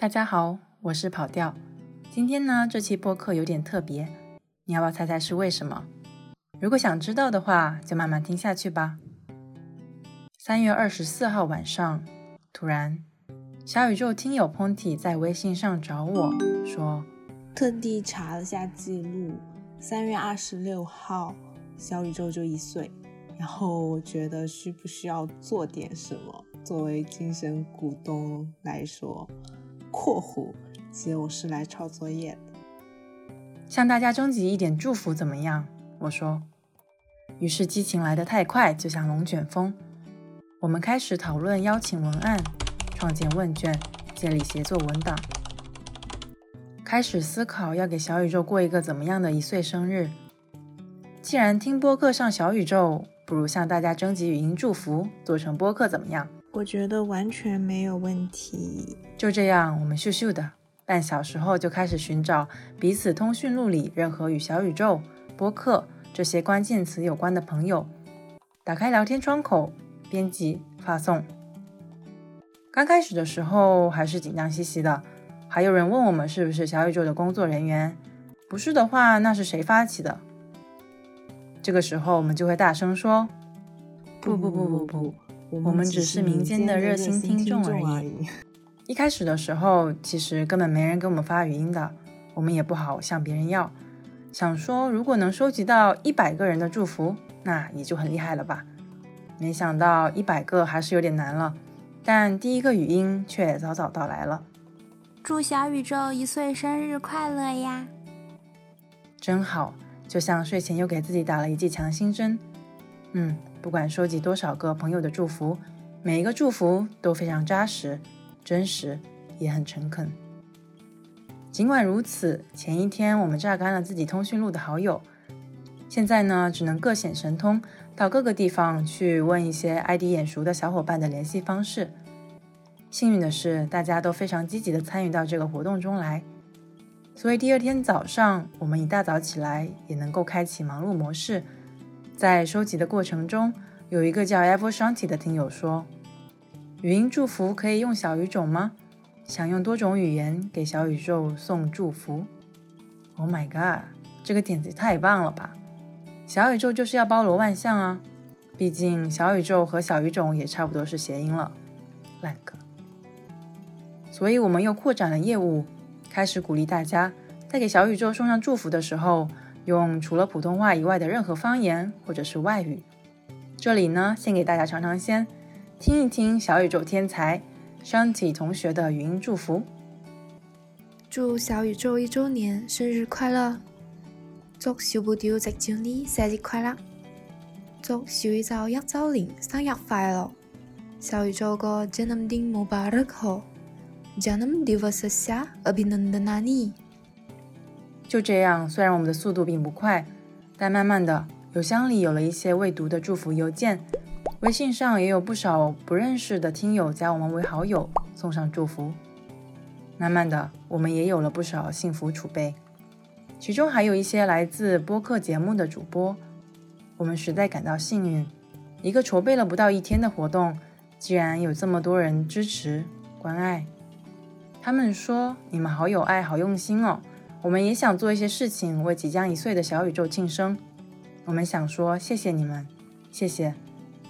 大家好，我是跑调。今天呢，这期播客有点特别，你要不要猜猜是为什么？如果想知道的话，就慢慢听下去吧。三月二十四号晚上，突然，小宇宙听友 Ponty 在微信上找我说，特地查了下记录，三月二十六号，小宇宙就一岁。然后我觉得需不需要做点什么？作为精神股东来说。括弧，其实我是来抄作业的，向大家征集一点祝福怎么样？我说。于是激情来得太快，就像龙卷风。我们开始讨论邀请文案，创建问卷，建立协作文档，开始思考要给小宇宙过一个怎么样的一岁生日。既然听播客上小宇宙，不如向大家征集语音祝福，做成播客怎么样？我觉得完全没有问题。就这样，我们咻咻的半小时后就开始寻找彼此通讯录里任何与小宇宙、播客这些关键词有关的朋友，打开聊天窗口，编辑发送。刚开始的时候还是紧张兮兮的，还有人问我们是不是小宇宙的工作人员，不是的话，那是谁发起的？这个时候我们就会大声说：不不不不不。我们只是民间的热心听众而已。一开始的时候，其实根本没人给我们发语音的，我们也不好向别人要。想说，如果能收集到一百个人的祝福，那也就很厉害了吧。没想到一百个还是有点难了，但第一个语音却早早到来了。祝小宇宙一岁生日快乐呀！真好，就像睡前又给自己打了一剂强心针。嗯。不管收集多少个朋友的祝福，每一个祝福都非常扎实、真实，也很诚恳。尽管如此，前一天我们榨干了自己通讯录的好友，现在呢，只能各显神通，到各个地方去问一些 ID 眼熟的小伙伴的联系方式。幸运的是，大家都非常积极地参与到这个活动中来，所以第二天早上，我们一大早起来也能够开启忙碌模式。在收集的过程中，有一个叫 Ever Shanti 的听友说：“语音祝福可以用小语种吗？想用多种语言给小宇宙送祝福。”Oh my god，这个点子太棒了吧！小宇宙就是要包罗万象啊，毕竟小宇宙和小语种也差不多是谐音了。烂个！所以我们又扩展了业务，开始鼓励大家在给小宇宙送上祝福的时候。用除了普通话以外的任何方言或者是外语。这里呢，先给大家尝尝鲜，听一听小宇宙天才 Shanti 同学的语音祝福。祝小宇宙一周年生日快乐！祝小布雕直照呢生日快乐！祝小宇宙一周年生日快乐！小宇宙个 Janmdin Mubarak ho，Janm Divasya Abhinandanani。就这样，虽然我们的速度并不快，但慢慢的，邮箱里有了一些未读的祝福邮件，微信上也有不少不认识的听友加我们为好友，送上祝福。慢慢的，我们也有了不少幸福储备，其中还有一些来自播客节目的主播，我们实在感到幸运。一个筹备了不到一天的活动，竟然有这么多人支持关爱。他们说：“你们好有爱，好用心哦。”我们也想做一些事情，为即将一岁的小宇宙庆生。我们想说谢谢你们，谢谢。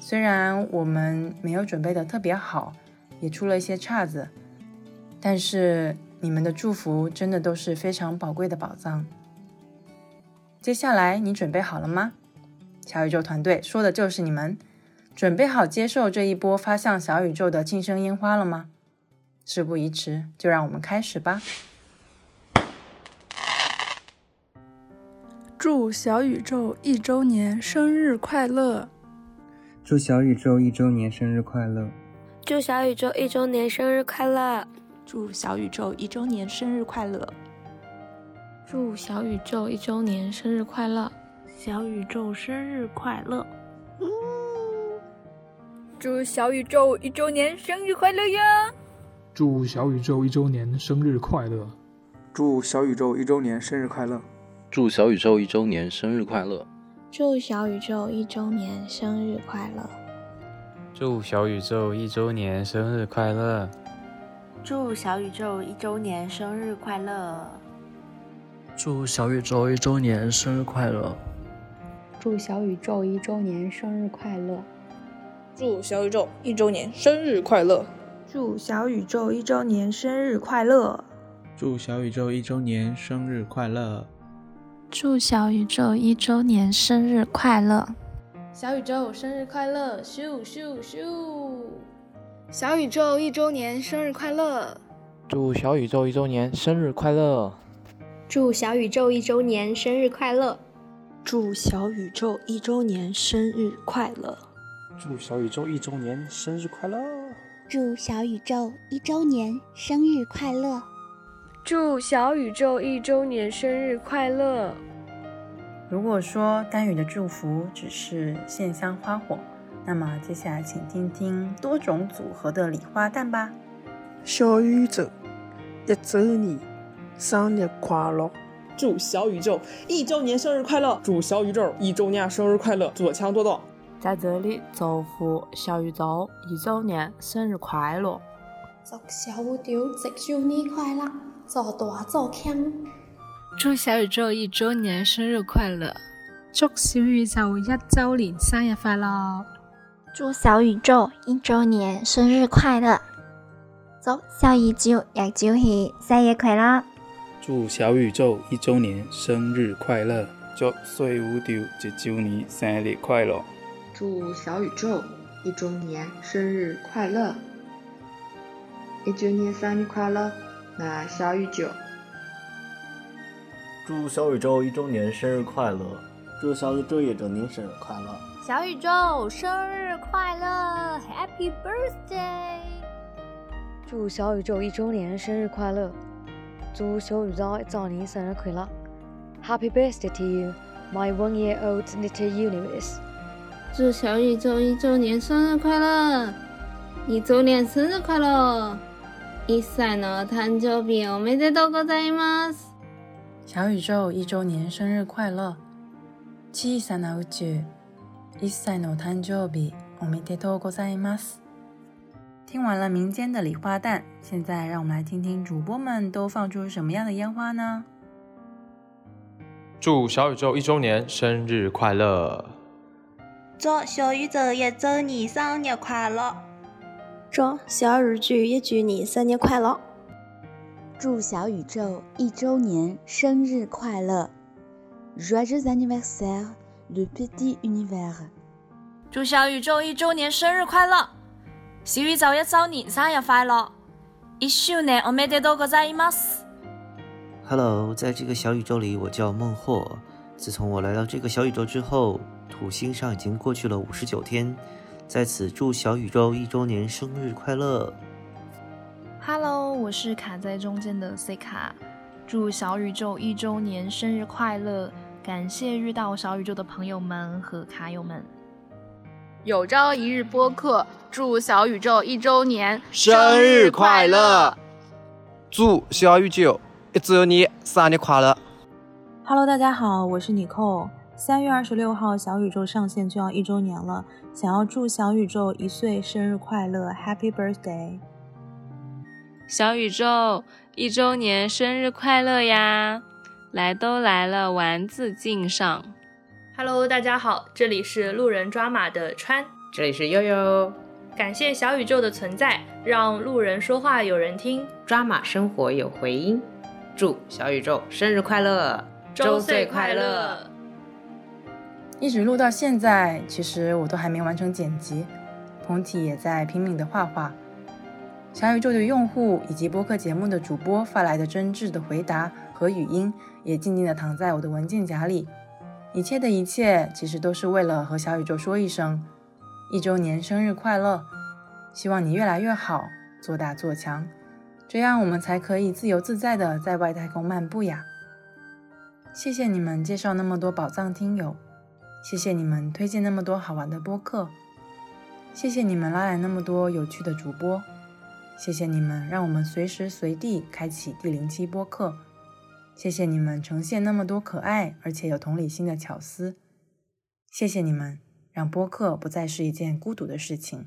虽然我们没有准备的特别好，也出了一些岔子，但是你们的祝福真的都是非常宝贵的宝藏。接下来你准备好了吗？小宇宙团队说的就是你们，准备好接受这一波发向小宇宙的庆生烟花了吗？事不宜迟，就让我们开始吧。祝小宇宙一周年生日快乐！祝小宇宙一周年生日快乐！祝小宇宙一周年生日快乐！祝小宇宙一周年生日快乐！祝小宇宙一周年生日快乐！小宇宙生日快乐！祝小宇宙一周年生日快乐呀！祝小宇宙一周年生日快乐！祝小宇宙一周年生日快乐！祝小宇宙一周年生日快乐！祝小宇宙一周年生日快乐！祝小宇宙一周年生日快乐！祝小宇宙一周年生日快乐！祝小宇宙一周年生日快乐！祝小宇宙一周年生日快乐！祝小宇宙一周年生日快乐！祝小宇宙一周年生日快乐！祝小宇宙一周年生日快乐！祝小宇宙一周年生日快乐！小宇宙生日快乐！咻咻咻！小宇宙一周年生日快乐！祝小宇宙一周年生日快乐！祝小宇宙一周年生日快乐！祝小宇宙一周年生日快乐！祝小宇宙一周年生日快乐！祝小宇宙一周年生日快乐！祝小宇宙一周年生日快乐！如果说丹羽的祝福只是线香花火，那么接下来请听听多种组合的礼花弹吧。小宇宙一周年生日快乐！祝小宇宙一周年生日快乐！祝小宇宙一周年生日快乐！做强做到！在这里祝福小宇宙一周年生日快乐！祝小宇宙一周年快乐！做大做强！祝小宇宙一周年生日快乐！祝小宇宙一周年生日快乐！祝小宇宙一周年生日快乐！祝小宇宙一周年生日快乐！祝小宇宙一周年生日快乐！祝小宇宙一周年生日快乐！祝小宇宙一周年生日快乐！一周年生日快乐！那小宇宙，祝小宇宙一周年生日快乐！祝小宇宙一周年生日快乐！小宇宙生日快乐，Happy Birthday！祝小宇宙一周年生日快乐！祝小宇宙一周年生日快乐！Happy Birthday to you, my one-year-old little universe！祝小宇宙一周年生日快乐！一周年生日快乐！一歳の誕生日おめでとうございます。小宇宙一周年生日快乐！小さな宇宙，一歳の誕生日おめでとうございます。听完了民间的礼花弹，现在让我们来听听主播们都放出什么样的烟花呢？祝小宇宙一周年生日快乐！祝小宇宙一周年生日快乐！ 祝小宇宙一周年生日快乐！祝小宇宙一周年生日快乐！Joyeux anniversaire, le petit univers！祝小宇宙一周年生日快乐！小宇宙一周年生日快乐！一周年おめでとうございます。 Hello，在这个小宇宙里，我叫孟获。自从我来到这个小宇宙之后，土星上已经过去了五十九天。 在此祝小宇宙一周年生日快乐！Hello，我是卡在中间的 C 卡，祝小宇宙一周年生日快乐！感谢遇到小宇宙的朋友们和卡友们。有朝一日播客，祝小宇宙一周年生日快乐！祝小宇宙一周年生日快乐！Hello，大家好，我是 Nicole。三月二十六号，小宇宙上线就要一周年了，想要祝小宇宙一岁生日快乐，Happy Birthday！小宇宙一周年生日快乐呀！来都来了，丸子敬上。Hello，大家好，这里是路人抓马的川，这里是悠悠。感谢小宇宙的存在，让路人说话有人听，抓马生活有回音。祝小宇宙生日快乐，周岁快乐！一直录到现在，其实我都还没完成剪辑，彭体也在拼命的画画。小宇宙的用户以及播客节目的主播发来的真挚的回答和语音，也静静的躺在我的文件夹里。一切的一切，其实都是为了和小宇宙说一声一周年生日快乐！希望你越来越好，做大做强，这样我们才可以自由自在的在外太空漫步呀！谢谢你们介绍那么多宝藏听友。谢谢你们推荐那么多好玩的播客，谢谢你们拉来那么多有趣的主播，谢谢你们让我们随时随地开启第零期播客，谢谢你们呈现那么多可爱而且有同理心的巧思，谢谢你们让播客不再是一件孤独的事情。